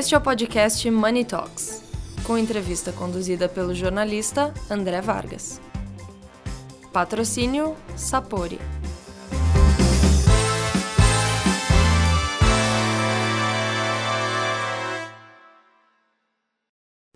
Este é o podcast Money Talks, com entrevista conduzida pelo jornalista André Vargas. Patrocínio Sapori.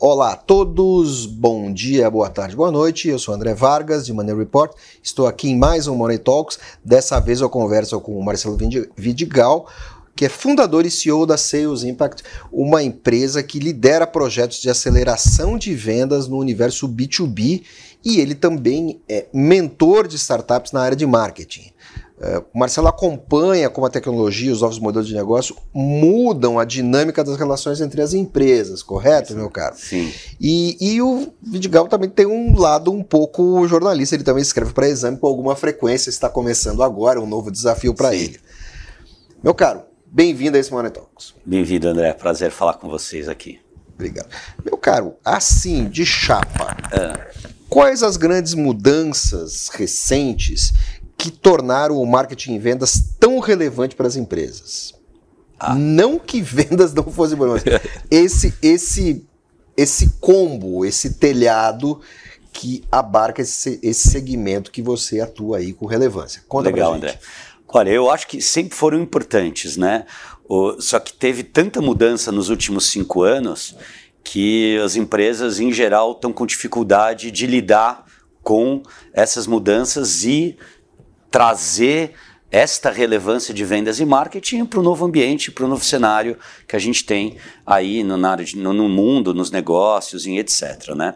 Olá a todos, bom dia, boa tarde, boa noite. Eu sou André Vargas, de Money Report. Estou aqui em mais um Money Talks. Dessa vez eu converso com o Marcelo Vidigal, que é fundador e CEO da Sales Impact, uma empresa que lidera projetos de aceleração de vendas no universo B2B e ele também é mentor de startups na área de marketing. Uh, o Marcelo acompanha como a tecnologia e os novos modelos de negócio mudam a dinâmica das relações entre as empresas, correto, Sim. meu caro? Sim. E, e o Vidigal também tem um lado um pouco jornalista, ele também escreve para exame com alguma frequência, está começando agora, um novo desafio para ele. Meu caro, Bem-vindo a esse Money Talks. Bem-vindo, André. Prazer falar com vocês aqui. Obrigado. Meu caro, assim, de chapa, é. quais as grandes mudanças recentes que tornaram o marketing em vendas tão relevante para as empresas? Ah. Não que vendas não fossem boas, esse, esse, esse combo, esse telhado que abarca esse, esse segmento que você atua aí com relevância. Conta Legal, André. Olha, eu acho que sempre foram importantes, né? O, só que teve tanta mudança nos últimos cinco anos que as empresas, em geral, estão com dificuldade de lidar com essas mudanças e trazer esta relevância de vendas e marketing para o novo ambiente, para o novo cenário que a gente tem aí no, no, no mundo, nos negócios e etc. Né?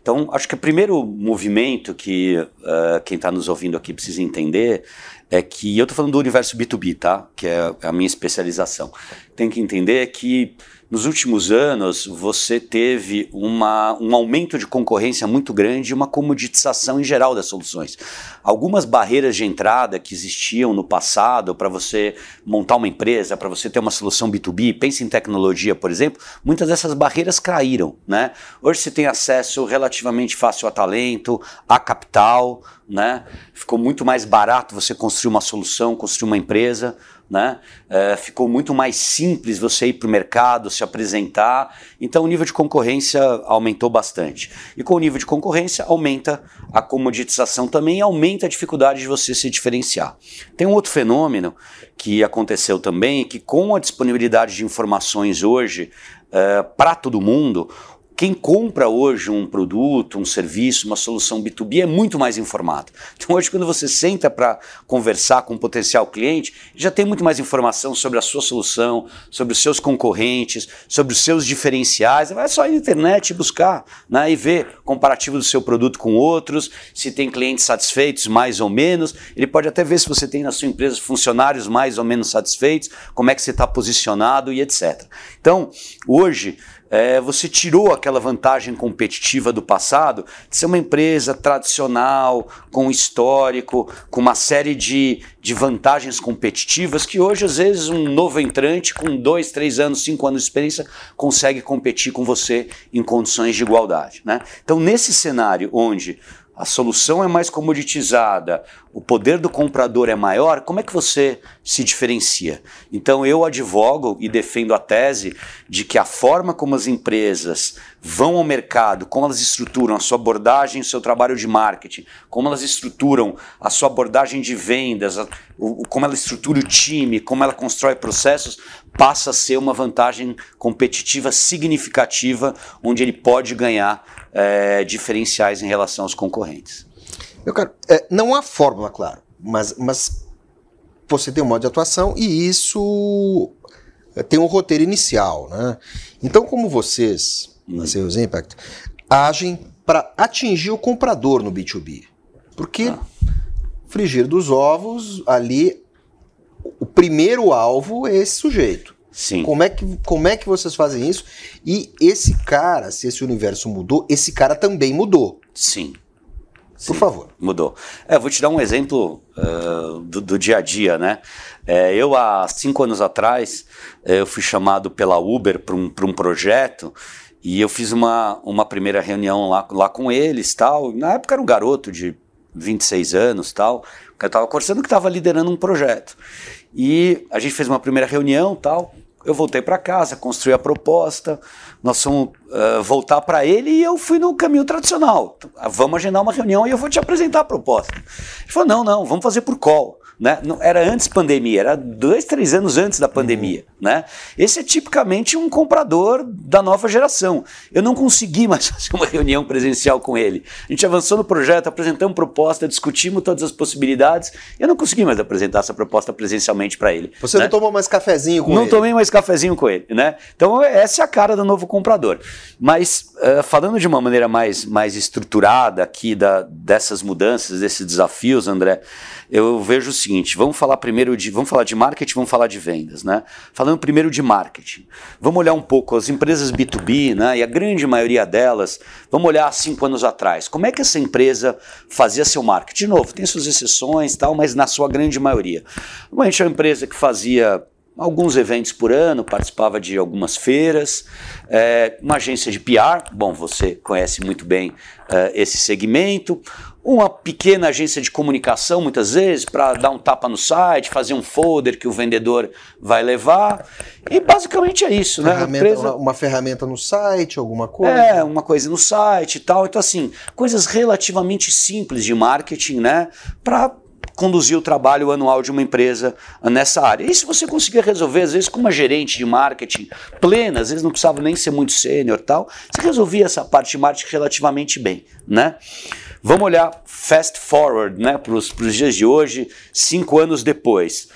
Então, acho que o primeiro movimento que uh, quem está nos ouvindo aqui precisa entender é que eu estou falando do universo B2B, tá? Que é a minha especialização. Tem que entender que nos últimos anos você teve uma, um aumento de concorrência muito grande e uma comoditização em geral das soluções. Algumas barreiras de entrada que existiam no passado para você montar uma empresa, para você ter uma solução B2B, pense em tecnologia, por exemplo, muitas dessas barreiras caíram. Né? Hoje você tem acesso relativamente fácil a talento, a capital, né? ficou muito mais barato você construir uma solução, construir uma empresa né? É, ficou muito mais simples você ir para o mercado, se apresentar. Então o nível de concorrência aumentou bastante. E com o nível de concorrência aumenta a comoditização também, aumenta a dificuldade de você se diferenciar. Tem um outro fenômeno que aconteceu também, que com a disponibilidade de informações hoje é, para todo mundo, quem compra hoje um produto, um serviço, uma solução B2B é muito mais informado. Então, hoje, quando você senta para conversar com um potencial cliente, já tem muito mais informação sobre a sua solução, sobre os seus concorrentes, sobre os seus diferenciais. Vai só ir na internet buscar né, e ver comparativo do seu produto com outros, se tem clientes satisfeitos, mais ou menos. Ele pode até ver se você tem na sua empresa funcionários mais ou menos satisfeitos, como é que você está posicionado e etc. Então, hoje, é, você tirou aquela vantagem competitiva do passado de ser uma empresa tradicional, com histórico, com uma série de, de vantagens competitivas que hoje, às vezes, um novo entrante com dois, três anos, cinco anos de experiência consegue competir com você em condições de igualdade. Né? Então, nesse cenário onde a solução é mais comoditizada, o poder do comprador é maior, como é que você se diferencia? Então eu advogo e defendo a tese de que a forma como as empresas vão ao mercado, como elas estruturam a sua abordagem, o seu trabalho de marketing, como elas estruturam a sua abordagem de vendas, como ela estrutura o time, como ela constrói processos, passa a ser uma vantagem competitiva significativa, onde ele pode ganhar é, diferenciais em relação aos concorrentes. Meu caro, é, não há fórmula, claro, mas, mas você tem um modo de atuação e isso é, tem um roteiro inicial. Né? Então, como vocês, hum. na Sales Impact, agem para atingir o comprador no B2B? Porque ah. frigir dos ovos, ali, o primeiro alvo é esse sujeito. Sim. Como é, que, como é que vocês fazem isso? E esse cara, se esse universo mudou, esse cara também mudou. Sim. Por Sim, favor. Mudou. É, vou te dar um exemplo uh, do, do, dia a dia, né? É, eu, há cinco anos atrás, é, eu fui chamado pela Uber para um, um projeto e eu fiz uma, uma primeira reunião lá, lá com eles tal. Na época era um garoto de 26 anos tal. Eu estava conversando que estava liderando um projeto. E a gente fez uma primeira reunião tal Eu voltei para casa, construí a proposta, nós fomos uh, voltar para ele e eu fui no caminho tradicional. Vamos agendar uma reunião e eu vou te apresentar a proposta. Ele falou: não, não, vamos fazer por call. Né? Não, era antes pandemia, era dois, três anos antes da pandemia. Uhum. Né? Esse é tipicamente um comprador da nova geração. Eu não consegui mais fazer uma reunião presencial com ele. A gente avançou no projeto, apresentamos proposta, discutimos todas as possibilidades. Eu não consegui mais apresentar essa proposta presencialmente para ele. Você né? não tomou mais cafezinho com não ele? Não tomei mais cafezinho com ele. Né? Então, essa é a cara do novo comprador. Mas, uh, falando de uma maneira mais, mais estruturada aqui da, dessas mudanças, desses desafios, André, eu vejo o seguinte: vamos falar primeiro de, vamos falar de marketing, vamos falar de vendas, né? Falando primeiro de marketing, vamos olhar um pouco as empresas B2B, né? E a grande maioria delas, vamos olhar cinco anos atrás. Como é que essa empresa fazia seu marketing? De novo, tem suas exceções, tal, mas na sua grande maioria, a gente é uma empresa que fazia alguns eventos por ano, participava de algumas feiras, é, uma agência de PR, bom, você conhece muito bem uh, esse segmento, uma pequena agência de comunicação, muitas vezes, para dar um tapa no site, fazer um folder que o vendedor vai levar. E basicamente é isso, né? ferramenta, né? Empresa... Uma, uma, ferramenta no site, alguma coisa? É, uma coisa no site e tal. Então, assim, coisas relativamente simples de marketing, né? Para conduzir o trabalho anual de uma empresa nessa área. E se você conseguir resolver, às vezes, com uma gerente de marketing plena, às vezes não precisava nem ser muito sênior tal, você resolvia essa parte de marketing relativamente bem, né? Vamos olhar fast forward, né, para os dias de hoje, cinco anos depois.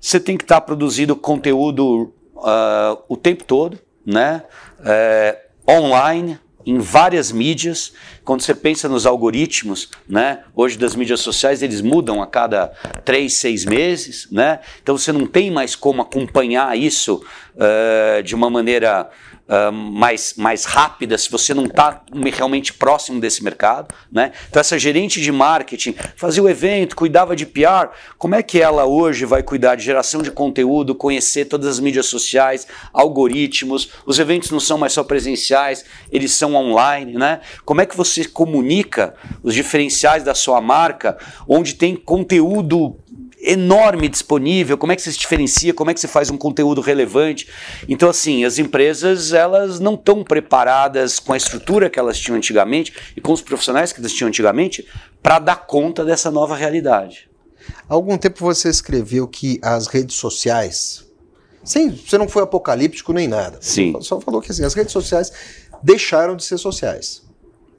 Você tem que estar tá produzindo conteúdo uh, o tempo todo, né? É, online, em várias mídias. Quando você pensa nos algoritmos, né, hoje das mídias sociais, eles mudam a cada três, seis meses. Né? Então você não tem mais como acompanhar isso uh, de uma maneira uh, mais, mais rápida se você não está realmente próximo desse mercado. Né? Então, essa gerente de marketing fazia o evento, cuidava de PR, como é que ela hoje vai cuidar de geração de conteúdo, conhecer todas as mídias sociais, algoritmos? Os eventos não são mais só presenciais, eles são online. Né? Como é que você comunica os diferenciais da sua marca, onde tem conteúdo enorme disponível, como é que você se diferencia, como é que você faz um conteúdo relevante. Então, assim, as empresas elas não estão preparadas com a estrutura que elas tinham antigamente e com os profissionais que elas tinham antigamente para dar conta dessa nova realidade. Há algum tempo você escreveu que as redes sociais, sem, você não foi apocalíptico nem nada, Sim. só falou que assim, as redes sociais deixaram de ser sociais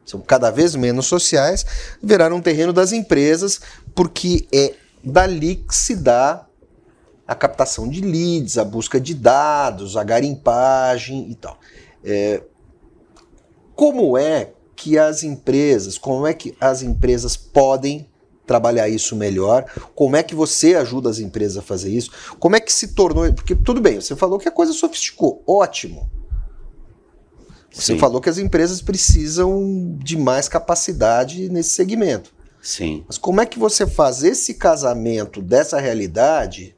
são cada vez menos sociais, viraram um terreno das empresas, porque é dali que se dá a captação de leads, a busca de dados, a garimpagem e tal. É, como é que as empresas, como é que as empresas podem trabalhar isso melhor? Como é que você ajuda as empresas a fazer isso? Como é que se tornou? Porque tudo bem, você falou que a coisa sofisticou, ótimo. Você Sim. falou que as empresas precisam de mais capacidade nesse segmento. Sim. Mas como é que você faz esse casamento dessa realidade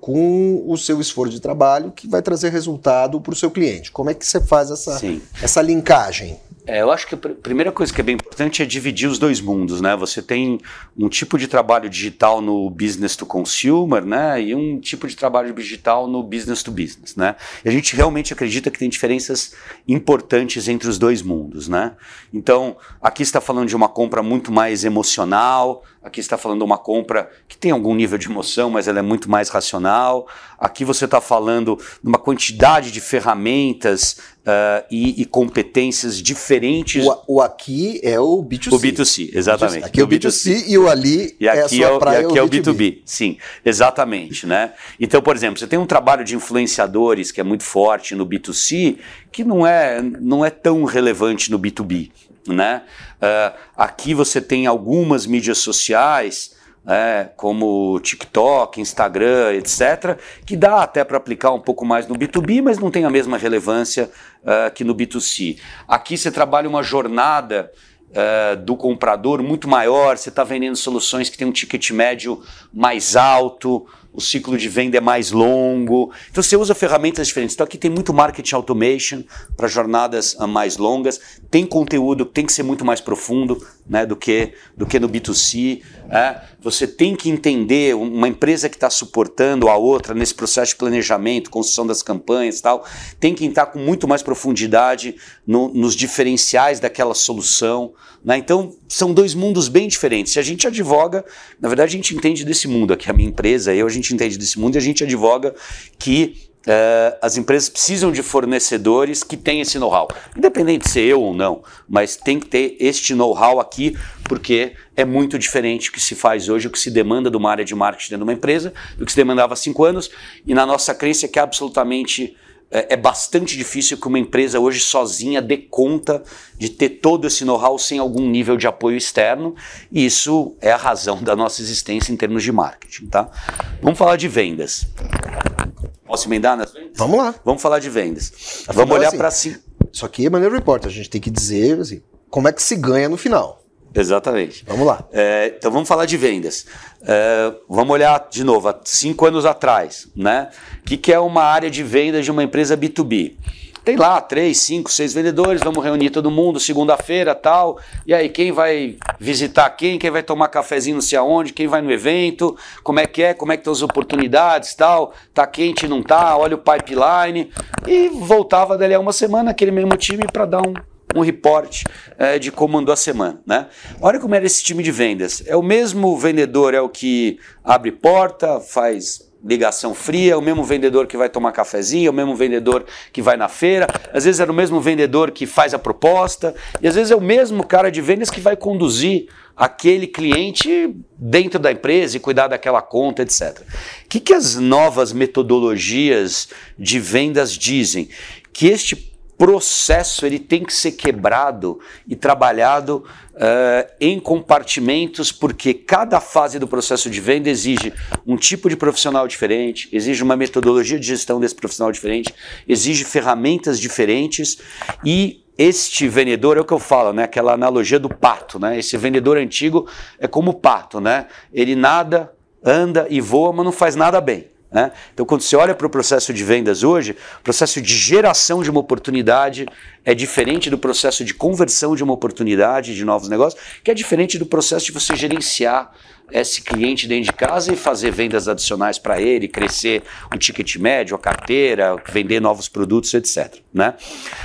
com o seu esforço de trabalho que vai trazer resultado para o seu cliente? Como é que você faz essa, essa linkagem? É, eu acho que a primeira coisa que é bem importante é dividir os dois mundos, né? Você tem um tipo de trabalho digital no business to consumer, né? E um tipo de trabalho digital no business to business, né? E a gente realmente acredita que tem diferenças importantes entre os dois mundos, né? Então, aqui está falando de uma compra muito mais emocional, aqui está falando de uma compra que tem algum nível de emoção, mas ela é muito mais racional. Aqui você está falando de uma quantidade de ferramentas uh, e, e, competências diferentes. O, o, aqui é o B2C. O B2C, exatamente. Aqui é o B2C, e o ali e aqui é, a praia, e aqui é o B2B. B2B. Sim, exatamente. Né? Então, por exemplo, você tem um trabalho de influenciadores que é muito forte no B2C, que não é, não é tão relevante no B2B. Né? Uh, aqui você tem algumas mídias sociais é, como TikTok, Instagram, etc., que dá até para aplicar um pouco mais no B2B, mas não tem a mesma relevância uh, que no B2C. Aqui você trabalha uma jornada uh, do comprador muito maior, você está vendendo soluções que têm um ticket médio mais alto, o ciclo de venda é mais longo. Então você usa ferramentas diferentes. Então aqui tem muito marketing automation para jornadas ah, mais longas, tem conteúdo que tem que ser muito mais profundo né, do, que, do que no B2C. É. Você tem que entender uma empresa que está suportando a outra nesse processo de planejamento, construção das campanhas e tal, tem que entrar com muito mais profundidade no, nos diferenciais daquela solução. Né? Então, são dois mundos bem diferentes. Se a gente advoga, na verdade, a gente entende desse mundo aqui, a minha empresa, eu, a gente entende desse mundo e a gente advoga que Uh, as empresas precisam de fornecedores que tenham esse know-how. Independente de ser eu ou não, mas tem que ter este know-how aqui, porque é muito diferente o que se faz hoje, o que se demanda de uma área de marketing dentro de uma empresa, do que se demandava há cinco anos, e na nossa crença é que é absolutamente é, é bastante difícil que uma empresa hoje sozinha dê conta de ter todo esse know-how sem algum nível de apoio externo, e isso é a razão da nossa existência em termos de marketing. Tá? Vamos falar de vendas. Posso emendar nas vendas? Vamos lá. Vamos falar de vendas. Vamos olhar assim, para si. Isso aqui é maneiro report. A gente tem que dizer assim, como é que se ganha no final. Exatamente. Vamos lá. É, então vamos falar de vendas. É, vamos olhar de novo, há cinco anos atrás, né? O que, que é uma área de vendas de uma empresa B2B? Tem lá três, cinco, seis vendedores, vamos reunir todo mundo segunda-feira tal. E aí, quem vai visitar quem? Quem vai tomar cafezinho não sei aonde? Quem vai no evento? Como é que é? Como é que estão as oportunidades tal? Tá quente, não tá? Olha o pipeline. E voltava dali a uma semana aquele mesmo time para dar um, um report é, de como andou a semana. Né? Olha como era esse time de vendas. É o mesmo vendedor, é o que abre porta, faz ligação fria, é o mesmo vendedor que vai tomar cafezinho, é o mesmo vendedor que vai na feira, às vezes era o mesmo vendedor que faz a proposta, e às vezes é o mesmo cara de vendas que vai conduzir aquele cliente dentro da empresa e cuidar daquela conta, etc. O que, que as novas metodologias de vendas dizem? Que este processo ele tem que ser quebrado e trabalhado uh, em compartimentos, porque cada fase do processo de venda exige um tipo de profissional diferente, exige uma metodologia de gestão desse profissional diferente, exige ferramentas diferentes e este vendedor é o que eu falo, né? Aquela analogia do pato, né? Esse vendedor antigo é como o pato, né? Ele nada, anda e voa, mas não faz nada bem. Né? Então, quando você olha para o processo de vendas hoje, o processo de geração de uma oportunidade é diferente do processo de conversão de uma oportunidade de novos negócios, que é diferente do processo de você gerenciar esse cliente dentro de casa e fazer vendas adicionais para ele, crescer o ticket médio, a carteira, vender novos produtos, etc. Né?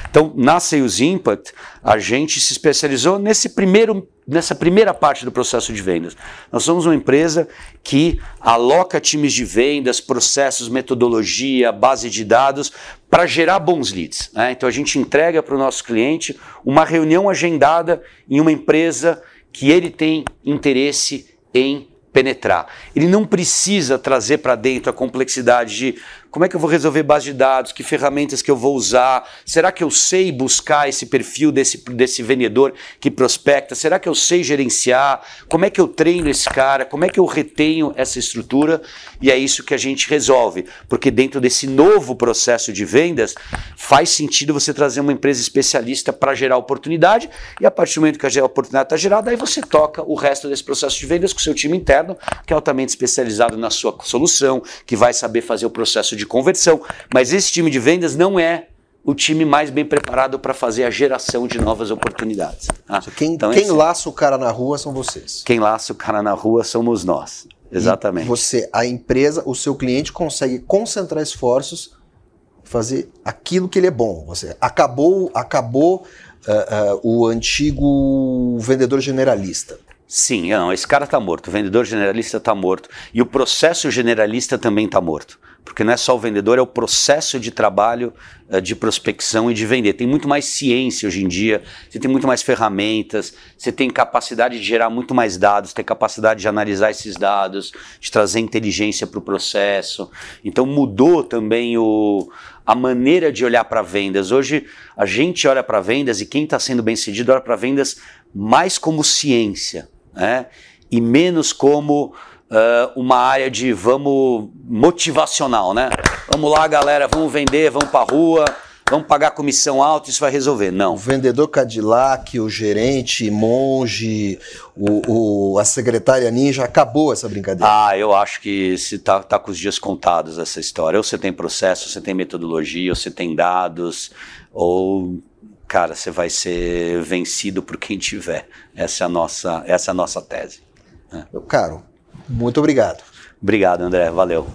Então, na Sales Impact, a gente se especializou nesse primeiro, nessa primeira parte do processo de vendas. Nós somos uma empresa que aloca times de vendas, processos, metodologia, base de dados para gerar bons leads. Né? Então, a gente entrega para o nosso cliente uma reunião agendada em uma empresa que ele tem interesse em penetrar. Ele não precisa trazer para dentro a complexidade de como é que eu vou resolver base de dados? Que ferramentas que eu vou usar? Será que eu sei buscar esse perfil desse, desse vendedor que prospecta? Será que eu sei gerenciar? Como é que eu treino esse cara? Como é que eu retenho essa estrutura? E é isso que a gente resolve. Porque dentro desse novo processo de vendas, faz sentido você trazer uma empresa especialista para gerar oportunidade. E a partir do momento que a oportunidade está gerada, aí você toca o resto desse processo de vendas com seu time interno, que é altamente especializado na sua solução, que vai saber fazer o processo de conversão. Mas esse time de vendas não é o time mais bem preparado para fazer a geração de novas oportunidades. Tá? Quem, então, quem laça o cara na rua são vocês. Quem laça o cara na rua somos nós. Exatamente. E você, a empresa, o seu cliente consegue concentrar esforços, fazer aquilo que ele é bom. Você acabou, acabou uh, uh, o antigo vendedor generalista. Sim, não, esse cara está morto, o vendedor generalista está morto e o processo generalista também está morto porque não é só o vendedor, é o processo de trabalho uh, de prospecção e de vender. Tem muito mais ciência hoje em dia, você tem muito mais ferramentas, você tem capacidade de gerar muito mais dados, tem capacidade de analisar esses dados, de trazer inteligência para o processo. Então mudou também o, a maneira de olhar para vendas. Hoje a gente olha para vendas e quem está sendo bem sucedido olha para vendas mais como ciência né? e menos como uh, uma área de vamos motivacional, né? Vamos lá, galera, vamos vender, vamos para rua, vamos pagar comissão alta, isso vai resolver. Não. O vendedor Cadillac, o gerente, monge, o, o, a secretária ninja, acabou essa brincadeira. Ah, eu acho que se tá, tá com os dias contados essa história. Ou você tem processo, você tem metodologia, ou você tem dados, ou cara, você vai ser vencido por quem tiver. Essa é a nossa, essa é a nossa tese. Meu caro, muito obrigado. Obrigado, André. Valeu.